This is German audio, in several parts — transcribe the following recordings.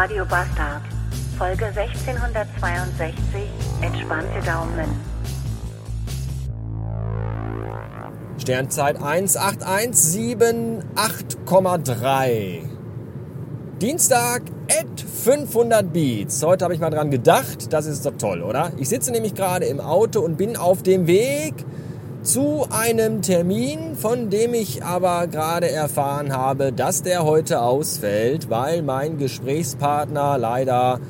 Radio Bastard. Folge 1662. Entspannte Daumen. Sternzeit 18178,3. Dienstag at 500 Beats. Heute habe ich mal dran gedacht. Das ist doch toll, oder? Ich sitze nämlich gerade im Auto und bin auf dem Weg zu einem Termin, von dem ich aber gerade erfahren habe, dass der heute ausfällt, weil mein Gesprächspartner leider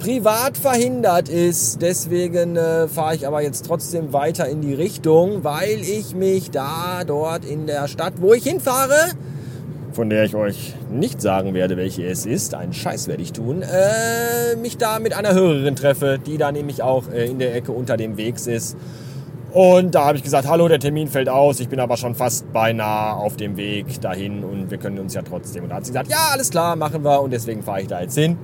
privat verhindert ist. Deswegen äh, fahre ich aber jetzt trotzdem weiter in die Richtung, weil ich mich da dort in der Stadt, wo ich hinfahre, von der ich euch nicht sagen werde, welche es ist, einen Scheiß werde ich tun, äh, mich da mit einer Hörerin treffe, die da nämlich auch äh, in der Ecke unter dem Wegs ist. Und da habe ich gesagt, hallo, der Termin fällt aus, ich bin aber schon fast beinahe auf dem Weg dahin und wir können uns ja trotzdem. Und da hat sie gesagt, ja, alles klar, machen wir und deswegen fahre ich da jetzt hin.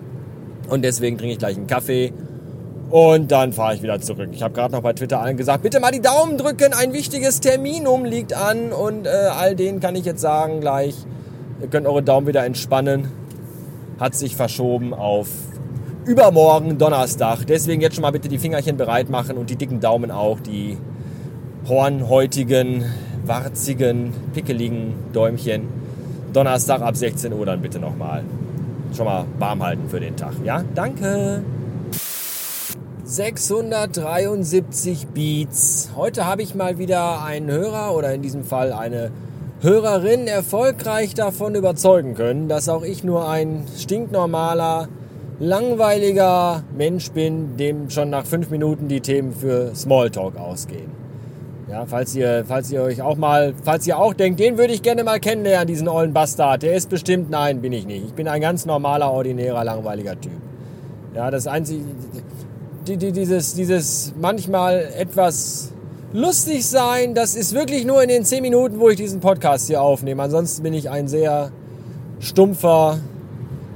Und deswegen trinke ich gleich einen Kaffee und dann fahre ich wieder zurück. Ich habe gerade noch bei Twitter allen gesagt, bitte mal die Daumen drücken, ein wichtiges Terminum liegt an und äh, all denen kann ich jetzt sagen gleich, ihr könnt eure Daumen wieder entspannen. Hat sich verschoben auf übermorgen Donnerstag. Deswegen jetzt schon mal bitte die Fingerchen bereit machen und die dicken Daumen auch, die hornhäutigen, warzigen, pickeligen Däumchen. Donnerstag ab 16 Uhr dann bitte nochmal. Schon mal warm halten für den Tag. Ja, danke. 673 Beats. Heute habe ich mal wieder einen Hörer oder in diesem Fall eine Hörerin erfolgreich davon überzeugen können, dass auch ich nur ein stinknormaler, langweiliger Mensch bin, dem schon nach fünf Minuten die Themen für Smalltalk ausgehen. Ja, falls ihr, falls ihr euch auch mal, falls ihr auch denkt, den würde ich gerne mal kennenlernen, diesen ollen Bastard. Der ist bestimmt, nein, bin ich nicht. Ich bin ein ganz normaler, ordinärer, langweiliger Typ. Ja, das einzige, die, die, dieses, dieses manchmal etwas lustig sein, das ist wirklich nur in den zehn Minuten, wo ich diesen Podcast hier aufnehme. Ansonsten bin ich ein sehr stumpfer,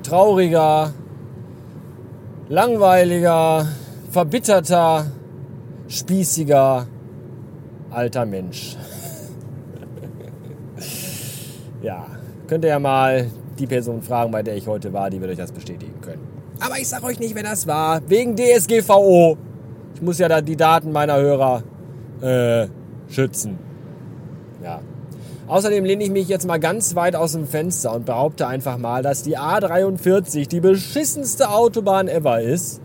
trauriger, langweiliger, verbitterter, spießiger, alter Mensch. ja, könnt ihr ja mal die Person fragen, bei der ich heute war, die wird euch das bestätigen können. Aber ich sag euch nicht, wer das war. Wegen DSGVO. Ich muss ja da die Daten meiner Hörer äh, schützen. Ja. Außerdem lehne ich mich jetzt mal ganz weit aus dem Fenster und behaupte einfach mal, dass die A43 die beschissenste Autobahn ever ist.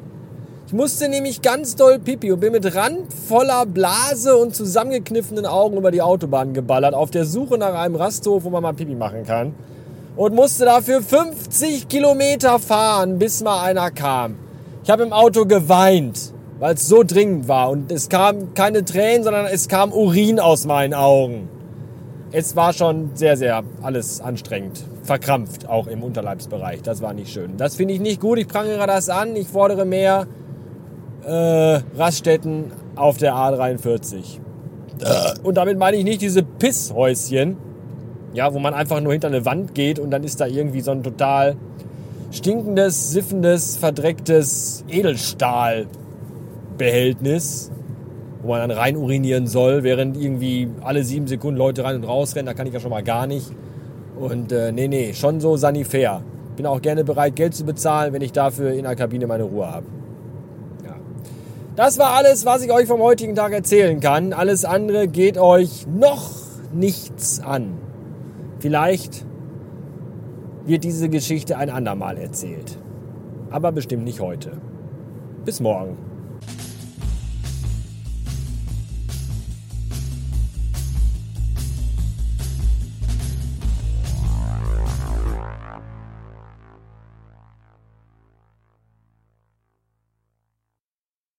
Ich musste nämlich ganz doll pipi und bin mit randvoller Blase und zusammengekniffenen Augen über die Autobahn geballert, auf der Suche nach einem Rasthof, wo man mal pipi machen kann. Und musste dafür 50 Kilometer fahren, bis mal einer kam. Ich habe im Auto geweint, weil es so dringend war. Und es kam keine Tränen, sondern es kam Urin aus meinen Augen. Es war schon sehr, sehr alles anstrengend. Verkrampft, auch im Unterleibsbereich. Das war nicht schön. Das finde ich nicht gut. Ich prangere das an. Ich fordere mehr äh, Raststätten auf der A43. Und damit meine ich nicht diese Pisshäuschen, ja, wo man einfach nur hinter eine Wand geht und dann ist da irgendwie so ein total stinkendes, siffendes, verdrecktes Edelstahlbehältnis, wo man dann rein urinieren soll, während irgendwie alle sieben Sekunden Leute rein und raus rennen. Da kann ich ja schon mal gar nicht. Und äh, nee, nee, schon so sanifair. Bin auch gerne bereit, Geld zu bezahlen, wenn ich dafür in der Kabine meine Ruhe habe. Das war alles, was ich euch vom heutigen Tag erzählen kann. Alles andere geht euch noch nichts an. Vielleicht wird diese Geschichte ein andermal erzählt. Aber bestimmt nicht heute. Bis morgen.